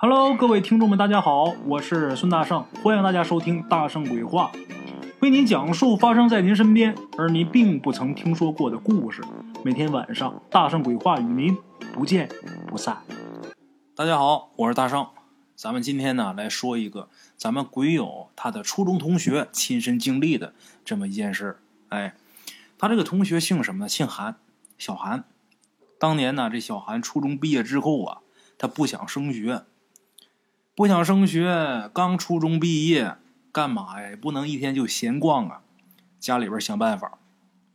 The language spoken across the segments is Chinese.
Hello，各位听众们，大家好，我是孙大圣，欢迎大家收听《大圣鬼话》，为您讲述发生在您身边而您并不曾听说过的故事。每天晚上，《大圣鬼话》与您不见不散。大家好，我是大圣，咱们今天呢来说一个咱们鬼友他的初中同学亲身经历的这么一件事。哎，他这个同学姓什么呢？姓韩，小韩。当年呢，这小韩初中毕业之后啊，他不想升学。不想升学，刚初中毕业，干嘛呀？不能一天就闲逛啊！家里边想办法，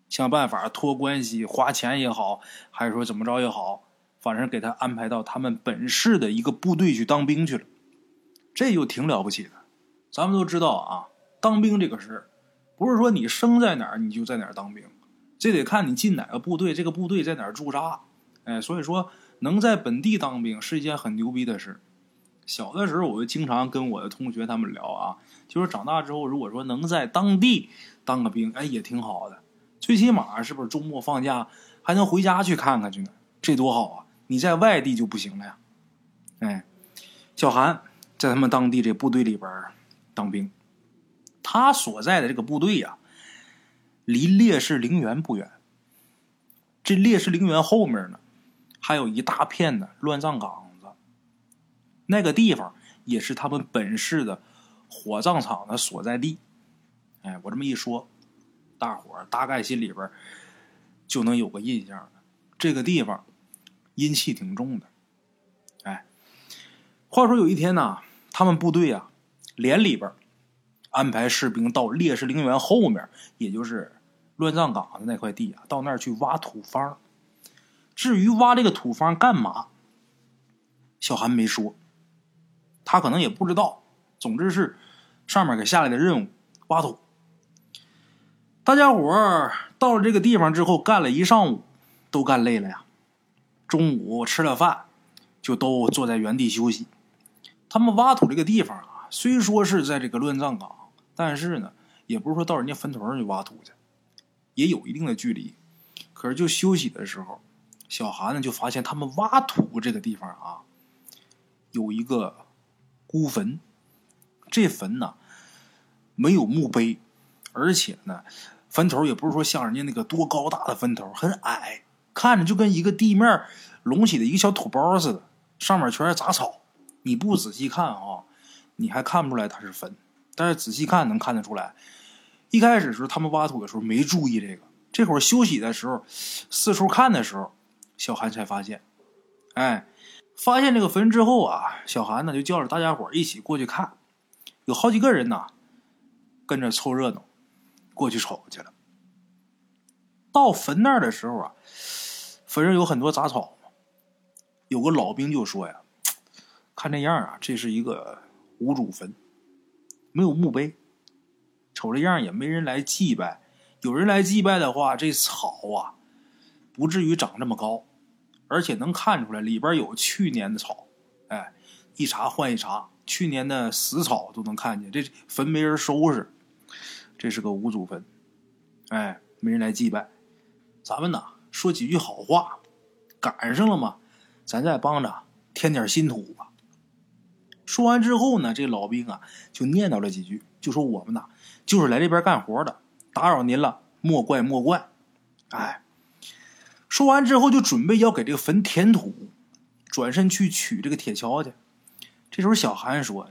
想办法托关系，花钱也好，还是说怎么着也好，反正给他安排到他们本市的一个部队去当兵去了。这就挺了不起的。咱们都知道啊，当兵这个事，不是说你生在哪儿你就在哪儿当兵，这得看你进哪个部队，这个部队在哪儿驻扎。哎，所以说能在本地当兵是一件很牛逼的事。小的时候，我就经常跟我的同学他们聊啊，就是长大之后，如果说能在当地当个兵，哎，也挺好的。最起码是不是周末放假还能回家去看看去呢？这多好啊！你在外地就不行了呀。哎，小韩在他们当地这部队里边当兵，他所在的这个部队呀，离烈士陵园不远。这烈士陵园后面呢，还有一大片的乱葬岗。那个地方也是他们本市的火葬场的所在地。哎，我这么一说，大伙儿大概心里边就能有个印象了。这个地方阴气挺重的。哎，话说有一天呢，他们部队啊连里边安排士兵到烈士陵园后面，也就是乱葬岗的那块地啊，到那儿去挖土方。至于挖这个土方干嘛，小韩没说。他可能也不知道，总之是上面给下来的任务，挖土。大家伙到了这个地方之后，干了一上午，都干累了呀。中午吃了饭，就都坐在原地休息。他们挖土这个地方啊，虽说是在这个乱葬岗，但是呢，也不是说到人家坟头上去挖土去，也有一定的距离。可是就休息的时候，小韩呢就发现他们挖土这个地方啊，有一个。孤坟，这坟呢没有墓碑，而且呢坟头也不是说像人家那个多高大的坟头，很矮，看着就跟一个地面隆起的一个小土包似的，上面全是杂草。你不仔细看啊，你还看不出来它是坟，但是仔细看能看得出来。一开始时候他们挖土的时候没注意这个，这会儿休息的时候四处看的时候，小韩才发现，哎。发现这个坟之后啊，小韩呢就叫着大家伙一起过去看，有好几个人呢跟着凑热闹，过去瞅去了。到坟那儿的时候啊，坟上有很多杂草有个老兵就说呀：“看这样啊，这是一个无主坟，没有墓碑，瞅这样也没人来祭拜。有人来祭拜的话，这草啊不至于长这么高。”而且能看出来里边有去年的草，哎，一茬换一茬，去年的死草都能看见。这坟没人收拾，这是个无主坟，哎，没人来祭拜。咱们呢说几句好话，赶上了嘛，咱再帮着添点新土吧。说完之后呢，这老兵啊就念叨了几句，就说我们呐就是来这边干活的，打扰您了，莫怪莫怪，哎。说完之后，就准备要给这个坟填土，转身去取这个铁锹去。这时候，小韩说：“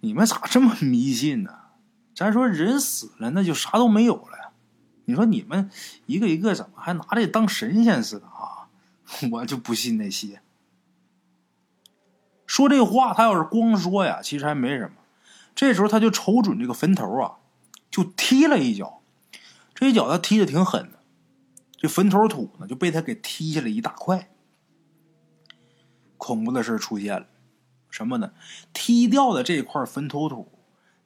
你们咋这么迷信呢？咱说人死了，那就啥都没有了。你说你们一个一个怎么还拿这当神仙似的啊？我就不信那些。”说这话，他要是光说呀，其实还没什么。这时候，他就瞅准这个坟头啊，就踢了一脚。这一脚他踢的挺狠的。这坟头土呢，就被他给踢下来一大块。恐怖的事出现了，什么呢？踢掉的这块坟头土，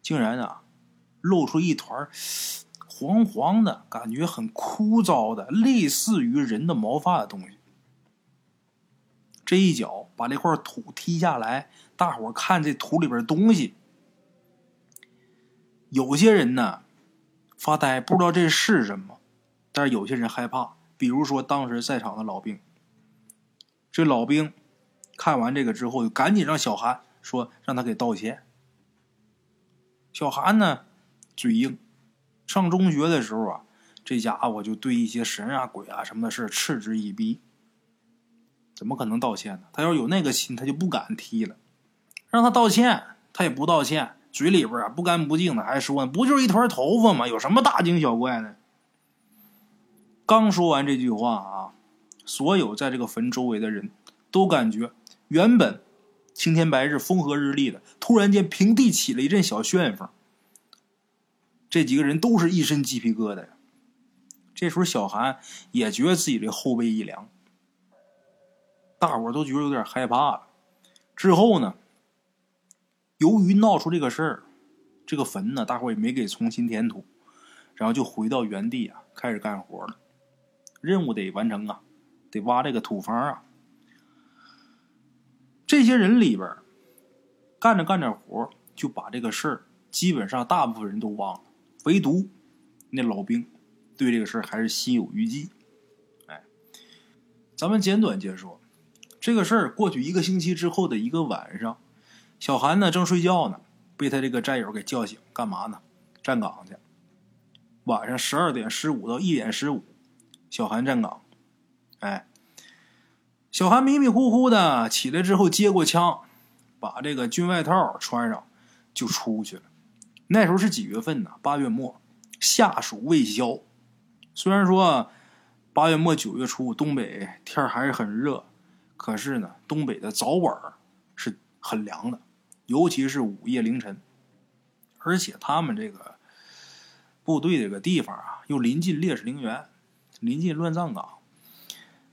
竟然啊，露出一团黄黄的，感觉很枯燥的，类似于人的毛发的东西。这一脚把这块土踢下来，大伙看这土里边东西，有些人呢发呆，不知道这是什么。但是有些人害怕，比如说当时在场的老兵。这老兵看完这个之后，就赶紧让小韩说让他给道歉。小韩呢，嘴硬，上中学的时候啊，这家伙就对一些神啊、鬼啊什么的事嗤之以鼻。怎么可能道歉呢？他要有那个心，他就不敢踢了。让他道歉，他也不道歉，嘴里边啊不干不净的，还说不就是一团头发吗？有什么大惊小怪的？刚说完这句话啊，所有在这个坟周围的人都感觉，原本青天白日、风和日丽的，突然间平地起了一阵小旋风。这几个人都是一身鸡皮疙瘩呀。这时候，小韩也觉得自己这后背一凉。大伙都觉得有点害怕了。之后呢，由于闹出这个事儿，这个坟呢，大伙也没给重新填土，然后就回到原地啊，开始干活了。任务得完成啊，得挖这个土方啊。这些人里边，干着干着活，就把这个事儿基本上大部分人都忘了，唯独那老兵对这个事儿还是心有余悸。哎，咱们简短接说。这个事儿过去一个星期之后的一个晚上，小韩呢正睡觉呢，被他这个战友给叫醒，干嘛呢？站岗去。晚上十二点十五到一点十五，小韩站岗。哎，小韩迷迷糊糊的起来之后接过枪，把这个军外套穿上，就出去了。那时候是几月份呢？八月末，夏暑未消。虽然说八月末九月初，东北天还是很热。可是呢，东北的早晚是很凉的，尤其是午夜凌晨，而且他们这个部队这个地方啊，又临近烈士陵园，临近乱葬岗，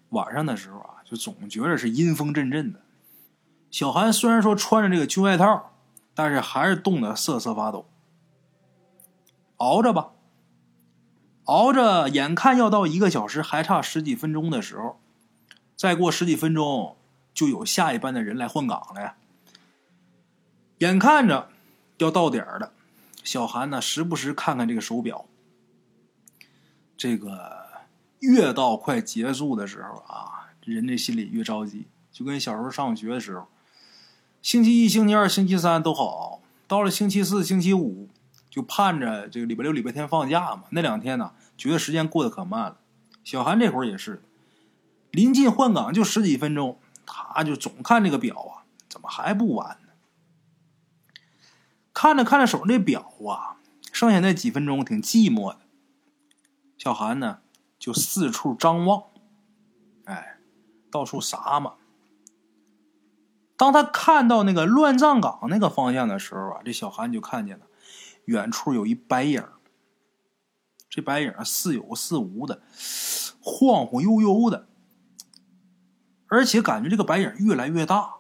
晚上的时候啊，就总觉得是阴风阵阵的。小韩虽然说穿着这个军外套，但是还是冻得瑟瑟发抖。熬着吧，熬着，眼看要到一个小时还差十几分钟的时候。再过十几分钟，就有下一班的人来换岗了呀。眼看着要到点了，小韩呢时不时看看这个手表。这个越到快结束的时候啊，人这心里越着急，就跟小时候上学的时候，星期一、星期二、星期三都好，到了星期四、星期五，就盼着这个礼拜六、礼拜天放假嘛。那两天呢，觉得时间过得可慢了。小韩这会儿也是。临近换岗就十几分钟，他就总看这个表啊，怎么还不完呢？看着看着手上这表啊，剩下那几分钟挺寂寞的。小韩呢就四处张望，哎，到处撒嘛。当他看到那个乱葬岗那个方向的时候啊，这小韩就看见了，远处有一白影这白影似有似无的，晃晃悠悠的。而且感觉这个白影越来越大，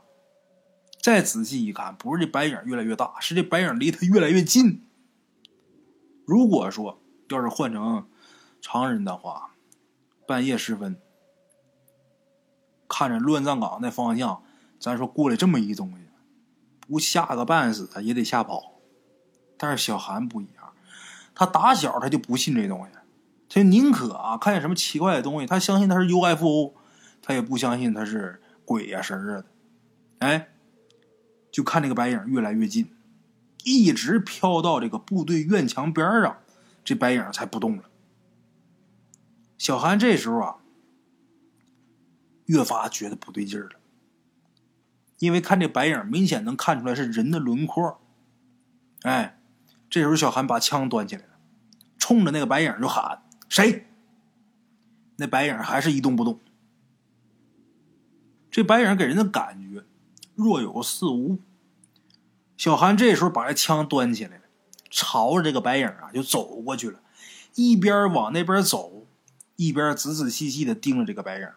再仔细一看，不是这白影越来越大，是这白影离他越来越近。如果说要是换成常人的话，半夜时分看着乱葬岗那方向，咱说过来这么一东西，不吓个半死也得吓跑。但是小韩不一样，他打小他就不信这东西，他宁可啊看见什么奇怪的东西，他相信他是 UFO。他也不相信他是鬼呀神啊的，哎，就看那个白影越来越近，一直飘到这个部队院墙边上，这白影才不动了。小韩这时候啊，越发觉得不对劲儿了，因为看这白影明显能看出来是人的轮廓。哎，这时候小韩把枪端起来了，冲着那个白影就喊：“谁？”那白影还是一动不动。这白影给人的感觉若有似无。小韩这时候把这枪端起来了，朝着这个白影啊就走过去了，一边往那边走，一边仔仔细细的盯着这个白影。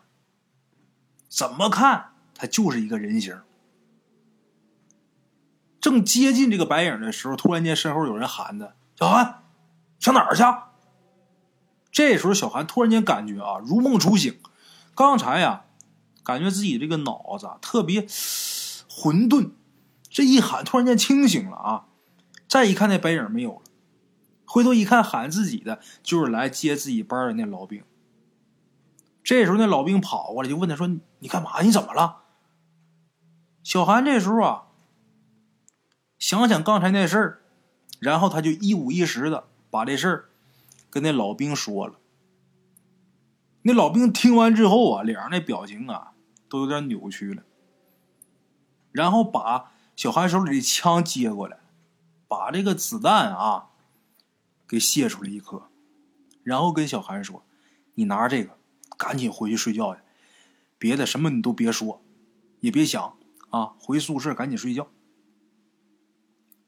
怎么看他就是一个人形。正接近这个白影的时候，突然间身后有人喊他：“小韩，上哪儿去？”这时候小韩突然间感觉啊如梦初醒，刚才呀。感觉自己这个脑子特别 混沌，这一喊突然间清醒了啊！再一看那白影没有了，回头一看喊自己的就是来接自己班的那老兵。这时候那老兵跑过来就问他说：“你干嘛？你怎么了？”小韩这时候啊，想想刚才那事儿，然后他就一五一十的把这事儿跟那老兵说了。那老兵听完之后啊，脸上那表情啊都有点扭曲了，然后把小韩手里的枪接过来，把这个子弹啊给卸出了一颗，然后跟小韩说：“你拿着这个，赶紧回去睡觉去，别的什么你都别说，也别想啊，回宿舍赶紧睡觉。”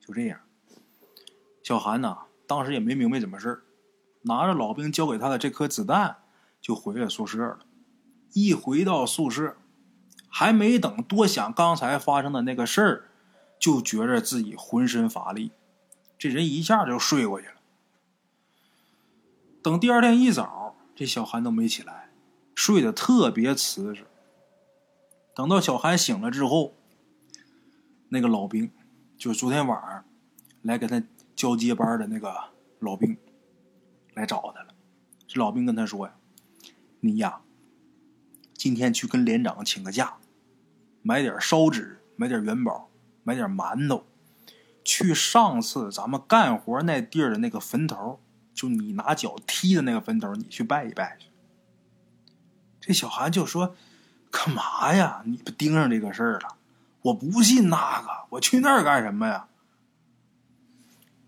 就这样，小韩呐，当时也没明白怎么事拿着老兵交给他的这颗子弹。就回了宿舍了。一回到宿舍，还没等多想刚才发生的那个事儿，就觉着自己浑身乏力，这人一下就睡过去了。等第二天一早，这小韩都没起来，睡得特别瓷实。等到小韩醒了之后，那个老兵，就是昨天晚上来给他交接班的那个老兵，来找他了。这老兵跟他说呀。你呀，今天去跟连长请个假，买点烧纸，买点元宝，买点馒头，去上次咱们干活那地儿的那个坟头，就你拿脚踢的那个坟头，你去拜一拜去。这小韩就说：“干嘛呀？你不盯上这个事儿了？我不信那个，我去那儿干什么呀？”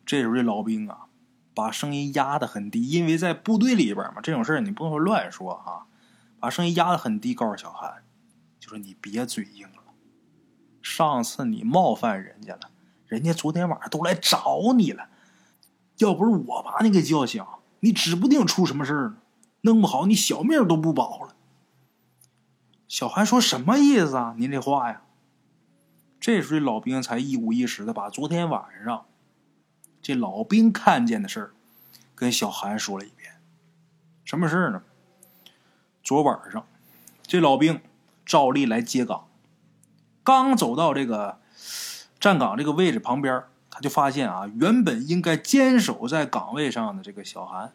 这时候这老兵啊。把声音压得很低，因为在部队里边嘛，这种事儿你不能说乱说啊。把声音压得很低，告诉小韩，就说你别嘴硬了。上次你冒犯人家了，人家昨天晚上都来找你了。要不是我把你给叫醒，你指不定出什么事儿呢。弄不好你小命都不保了。小韩说什么意思啊？您这话呀？这时候老兵才一五一十的把昨天晚上。这老兵看见的事儿，跟小韩说了一遍。什么事儿呢？昨晚上，这老兵照例来接岗，刚走到这个站岗这个位置旁边，他就发现啊，原本应该坚守在岗位上的这个小韩，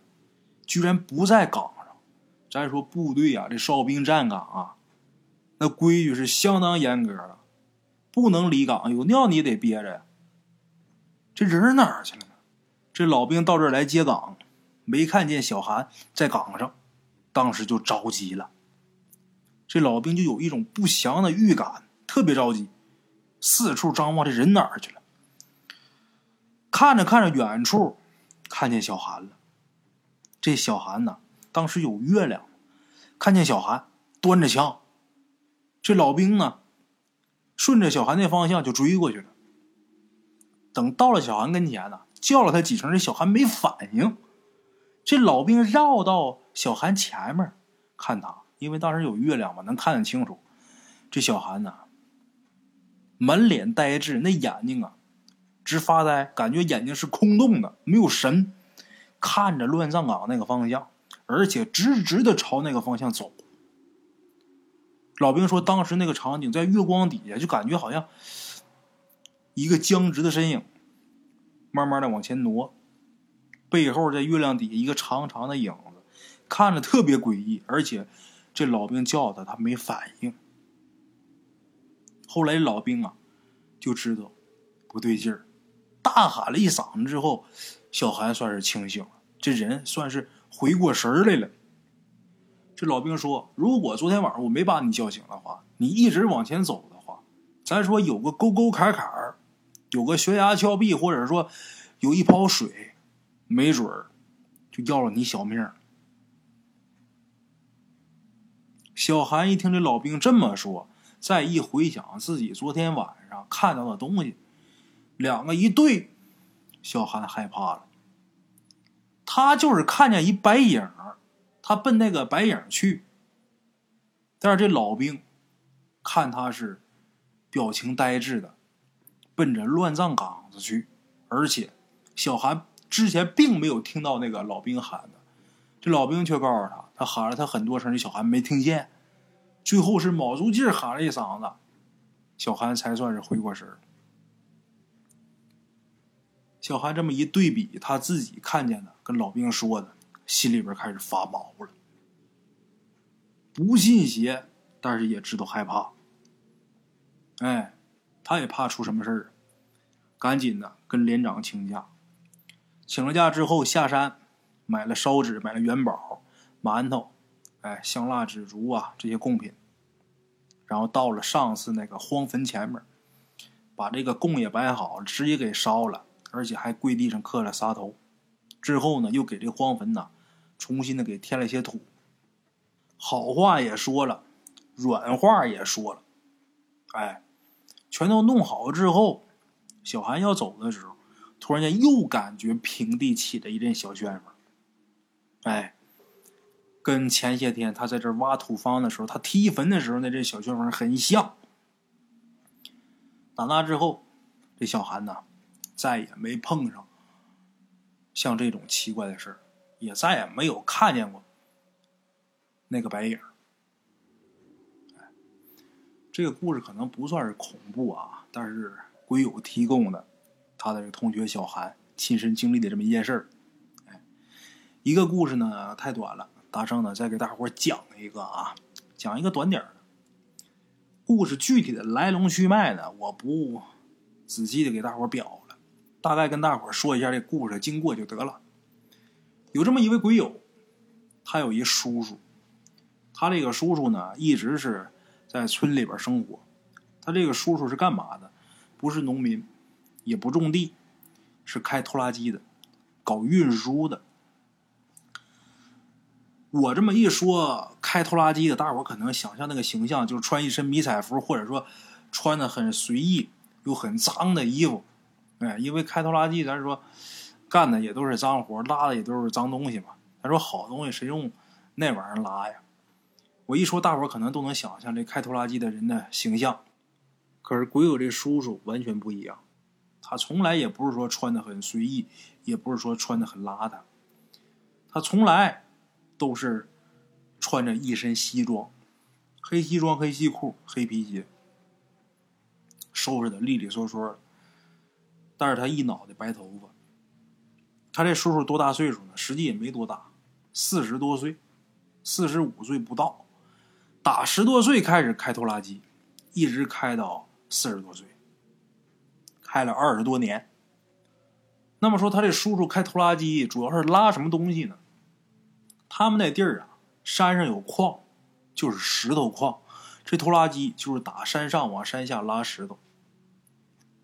居然不在岗上。咱说部队啊，这哨兵站岗啊，那规矩是相当严格的，不能离岗，有尿你也得憋着呀。这人哪儿去了呢？这老兵到这儿来接岗，没看见小韩在岗上，当时就着急了。这老兵就有一种不祥的预感，特别着急，四处张望，这人哪儿去了？看着看着，远处看见小韩了。这小韩呢，当时有月亮，看见小韩端着枪，这老兵呢，顺着小韩那方向就追过去了。等到了小韩跟前呢，叫了他几声，这小韩没反应。这老兵绕到小韩前面，看他，因为当时有月亮嘛，能看得清楚。这小韩呢，满脸呆滞，那眼睛啊，直发呆，感觉眼睛是空洞的，没有神，看着乱葬岗那个方向，而且直直的朝那个方向走。老兵说，当时那个场景在月光底下，就感觉好像。一个僵直的身影，慢慢的往前挪，背后在月亮底下一个长长的影子，看着特别诡异。而且这老兵叫他，他没反应。后来老兵啊，就知道不对劲儿，大喊了一嗓子之后，小韩算是清醒了，这人算是回过神来了。这老兵说：“如果昨天晚上我没把你叫醒的话，你一直往前走的话，咱说有个沟沟坎坎儿。”有个悬崖峭壁，或者说有一泡水，没准儿就要了你小命。小韩一听这老兵这么说，再一回想自己昨天晚上看到的东西，两个一对，小韩害怕了。他就是看见一白影他奔那个白影去，但是这老兵看他是表情呆滞的。奔着乱葬岗子去，而且小韩之前并没有听到那个老兵喊的，这老兵却告诉他，他喊了他很多声，这小韩没听见，最后是卯足劲喊了一嗓子，小韩才算是回过神小韩这么一对比，他自己看见的跟老兵说的，心里边开始发毛了，不信邪，但是也知道害怕，哎。他也怕出什么事儿，赶紧的跟连长请假。请了假之后下山，买了烧纸，买了元宝、馒头，哎，香蜡纸烛啊这些贡品。然后到了上次那个荒坟前面，把这个供也摆好了，直接给烧了，而且还跪地上磕了仨头。之后呢，又给这荒坟呢重新的给添了些土。好话也说了，软话也说了，哎，全都弄好之后，小韩要走的时候。突然间又感觉平地起了一阵小旋风，哎，跟前些天他在这挖土方的时候，他踢坟的时候那阵小旋风很像。打那之后，这小韩呐，再也没碰上像这种奇怪的事也再也没有看见过那个白影。这个故事可能不算是恐怖啊，但是鬼友提供的。他的同学小韩亲身经历的这么一件事儿，哎，一个故事呢太短了，大圣呢再给大伙讲一个啊，讲一个短点的。故事具体的来龙去脉呢，我不仔细的给大伙表了，大概跟大伙说一下这故事的经过就得了。有这么一位鬼友，他有一叔叔，他这个叔叔呢一直是在村里边生活，他这个叔叔是干嘛的？不是农民。也不种地，是开拖拉机的，搞运输的。我这么一说，开拖拉机的，大伙可能想象那个形象，就是穿一身迷彩服，或者说穿的很随意又很脏的衣服。哎，因为开拖拉机，咱说干的也都是脏活，拉的也都是脏东西嘛。他说好东西谁用那玩意儿拉呀？我一说，大伙可能都能想象这开拖拉机的人的形象。可是鬼友这叔叔完全不一样。他从来也不是说穿的很随意，也不是说穿的很邋遢，他从来都是穿着一身西装，黑西装、黑西裤、黑皮鞋，收拾的利利索索的。但是他一脑袋白头发。他这叔叔多大岁数呢？实际也没多大，四十多岁，四十五岁不到。打十多岁开始开拖拉机，一直开到四十多岁。开了二十多年。那么说，他这叔叔开拖拉机主要是拉什么东西呢？他们那地儿啊，山上有矿，就是石头矿。这拖拉机就是打山上往山下拉石头。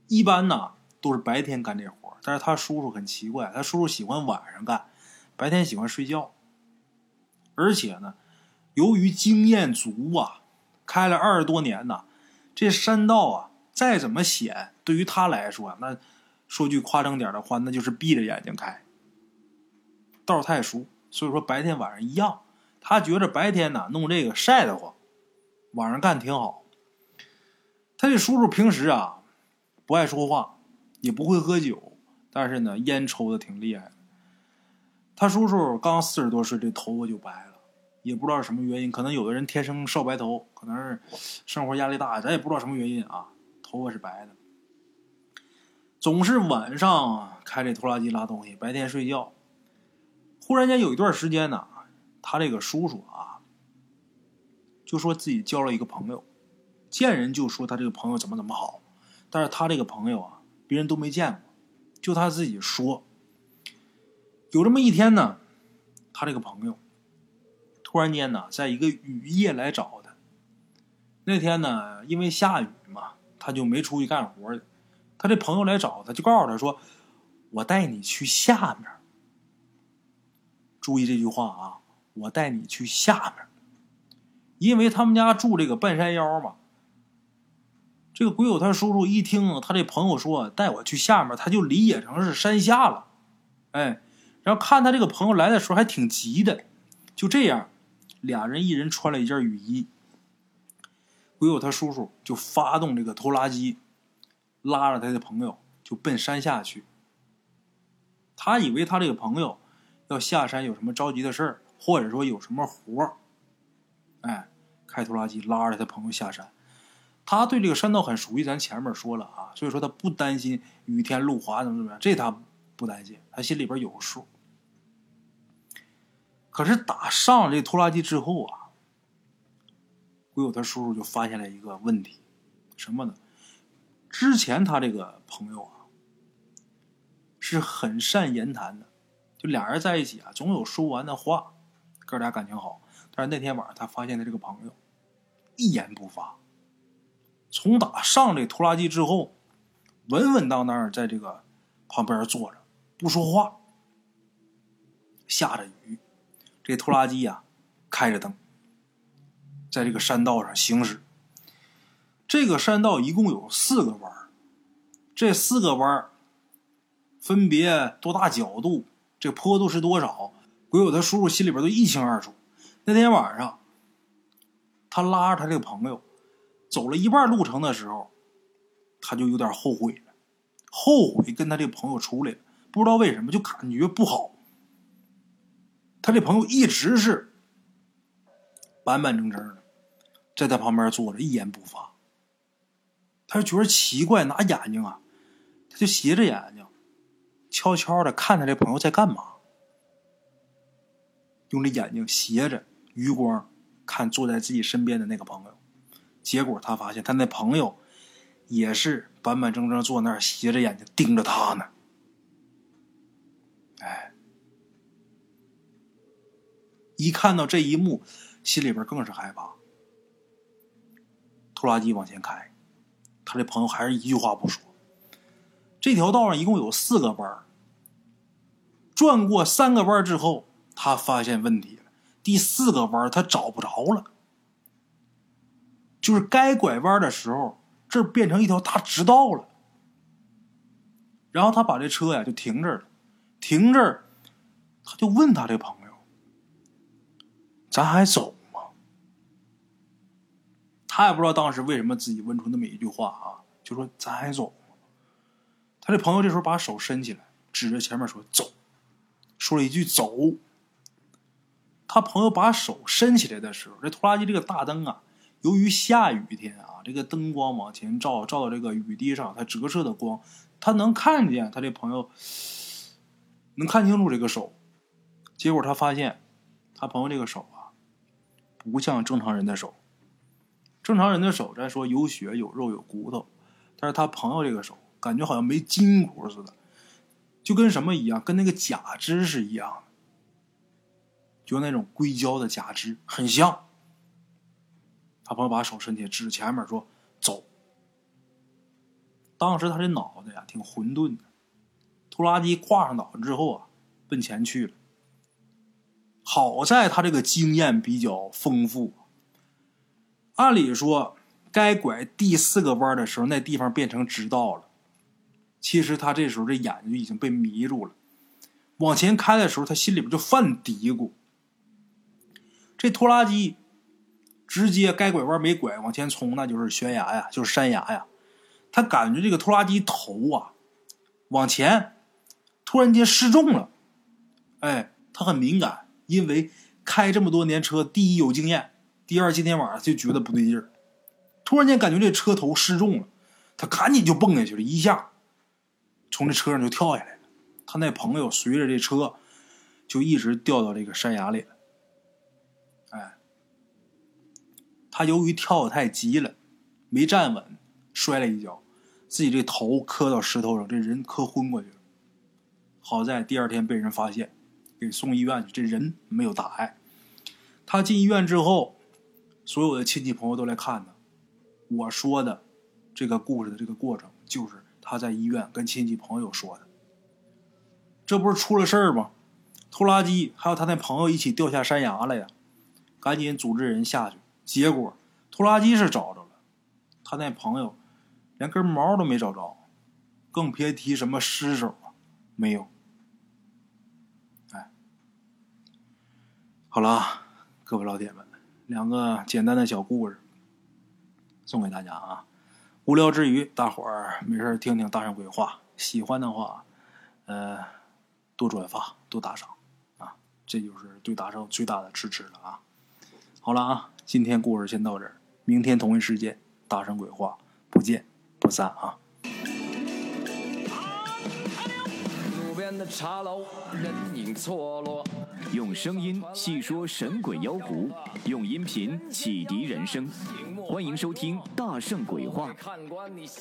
一般呢都是白天干这活，但是他叔叔很奇怪，他叔叔喜欢晚上干，白天喜欢睡觉。而且呢，由于经验足啊，开了二十多年呐，这山道啊。再怎么险，对于他来说，那说句夸张点的话，那就是闭着眼睛开。道太熟，所以说白天晚上一样。他觉着白天呢弄这个晒得慌，晚上干挺好。他这叔叔平时啊不爱说话，也不会喝酒，但是呢烟抽的挺厉害。他叔叔刚四十多岁，这头发就白了，也不知道什么原因，可能有的人天生少白头，可能是生活压力大，咱也不知道什么原因啊。头发是白的，总是晚上开这拖拉机拉东西，白天睡觉。忽然间有一段时间呢，他这个叔叔啊，就说自己交了一个朋友，见人就说他这个朋友怎么怎么好，但是他这个朋友啊，别人都没见过，就他自己说。有这么一天呢，他这个朋友突然间呢，在一个雨夜来找他。那天呢，因为下雨嘛。他就没出去干活去，他这朋友来找他，就告诉他说：“我带你去下面。”注意这句话啊，我带你去下面，因为他们家住这个半山腰嘛。这个鬼友他叔叔一听他这朋友说带我去下面，他就理解成是山下了，哎，然后看他这个朋友来的时候还挺急的，就这样，俩人一人穿了一件雨衣。鬼友他叔叔就发动这个拖拉机，拉着他的朋友就奔山下去。他以为他这个朋友要下山有什么着急的事儿，或者说有什么活儿，哎，开拖拉机拉着他朋友下山。他对这个山道很熟悉，咱前面说了啊，所以说他不担心雨天路滑怎么怎么样，这他不担心，他心里边有数。可是打上这拖拉机之后啊。鬼友他叔叔就发现了一个问题，什么呢？之前他这个朋友啊，是很善言谈的，就俩人在一起啊，总有说完的话，哥俩感情好。但是那天晚上，他发现他这个朋友一言不发，从打上这拖拉机之后，稳稳当当在这个旁边坐着不说话。下着雨，这拖拉机呀开着灯，在这个山道上行驶。这个山道一共有四个弯这四个弯分别多大角度，这坡度是多少，鬼友他叔叔心里边都一清二楚。那天晚上，他拉着他这个朋友走了一半路程的时候，他就有点后悔了，后悔跟他这朋友出来了，不知道为什么就感觉不好。他这朋友一直是板板正正的，在他旁边坐着，一言不发。他就觉得奇怪，拿眼睛啊，他就斜着眼睛，悄悄的看他这朋友在干嘛，用这眼睛斜着余光看坐在自己身边的那个朋友。结果他发现他那朋友也是板板正正坐那儿，斜着眼睛盯着他呢。哎，一看到这一幕，心里边更是害怕。拖拉机往前开。他这朋友还是一句话不说。这条道上一共有四个弯转过三个弯之后，他发现问题了。第四个弯他找不着了，就是该拐弯的时候，这变成一条大直道了。然后他把这车呀就停这儿了，停这儿，他就问他这朋友：“咱还走吗？”他也不知道当时为什么自己问出那么一句话啊，就说咱还走。他这朋友这时候把手伸起来，指着前面说走，说了一句走。他朋友把手伸起来的时候，这拖拉机这个大灯啊，由于下雨天啊，这个灯光往前照，照到这个雨滴上，它折射的光，他能看见他这朋友能看清楚这个手。结果他发现，他朋友这个手啊，不像正常人的手。正常人的手，咱说有血有肉有骨头，但是他朋友这个手感觉好像没筋骨似的，就跟什么一样，跟那个假肢是一样的，就那种硅胶的假肢很像。他朋友把手伸起指前面说：“走。”当时他这脑子呀挺混沌的，拖拉机挂上脑子之后啊，奔前去了。好在他这个经验比较丰富。按理说，该拐第四个弯的时候，那地方变成直道了。其实他这时候这眼睛已经被迷住了。往前开的时候，他心里边就犯嘀咕：这拖拉机直接该拐弯没拐，往前冲，那就是悬崖呀，就是山崖呀。他感觉这个拖拉机头啊，往前突然间失重了。哎，他很敏感，因为开这么多年车，第一有经验。第二，今天晚上就觉得不对劲儿，突然间感觉这车头失重了，他赶紧就蹦下去了，一下从这车上就跳下来了。他那朋友随着这车就一直掉到这个山崖里了。他由于跳的太急了，没站稳，摔了一跤，自己这头磕到石头上，这人磕昏过去了。好在第二天被人发现，给送医院去，这人没有大碍。他进医院之后。所有的亲戚朋友都来看他。我说的这个故事的这个过程，就是他在医院跟亲戚朋友说的。这不是出了事儿吗？拖拉机还有他那朋友一起掉下山崖了呀！赶紧组织人下去。结果拖拉机是找着了，他那朋友连根毛都没找着，更别提什么尸首了，没有。哎，好了，各位老铁们。两个简单的小故事送给大家啊！无聊之余，大伙儿没事听听大圣鬼话，喜欢的话，呃，多转发，多打赏啊！这就是对大圣最大的支持了啊！好了啊，今天故事先到这儿，明天同一时间大圣鬼话不见不散啊！路边的茶楼，人影错落。用声音细说神鬼妖狐，用音频启迪人生。欢迎收听《大圣鬼话》。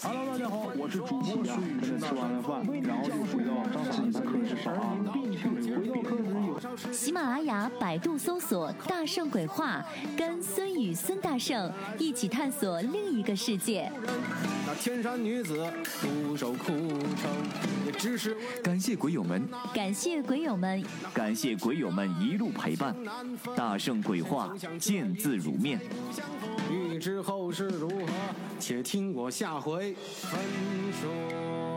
Hello，大家好，我是主播孙宇，吃完了饭，然后就回到自己的课室上啊。回到课室有喜马拉雅、百度搜索“大圣鬼话”，跟孙宇、孙大圣一起探索另一个世界。那天山女子独守孤城，也只是感谢鬼友们，感谢鬼友们，感谢鬼友们一路陪伴。大圣鬼话，见字如面。欲知后事如何，且听我下回分说。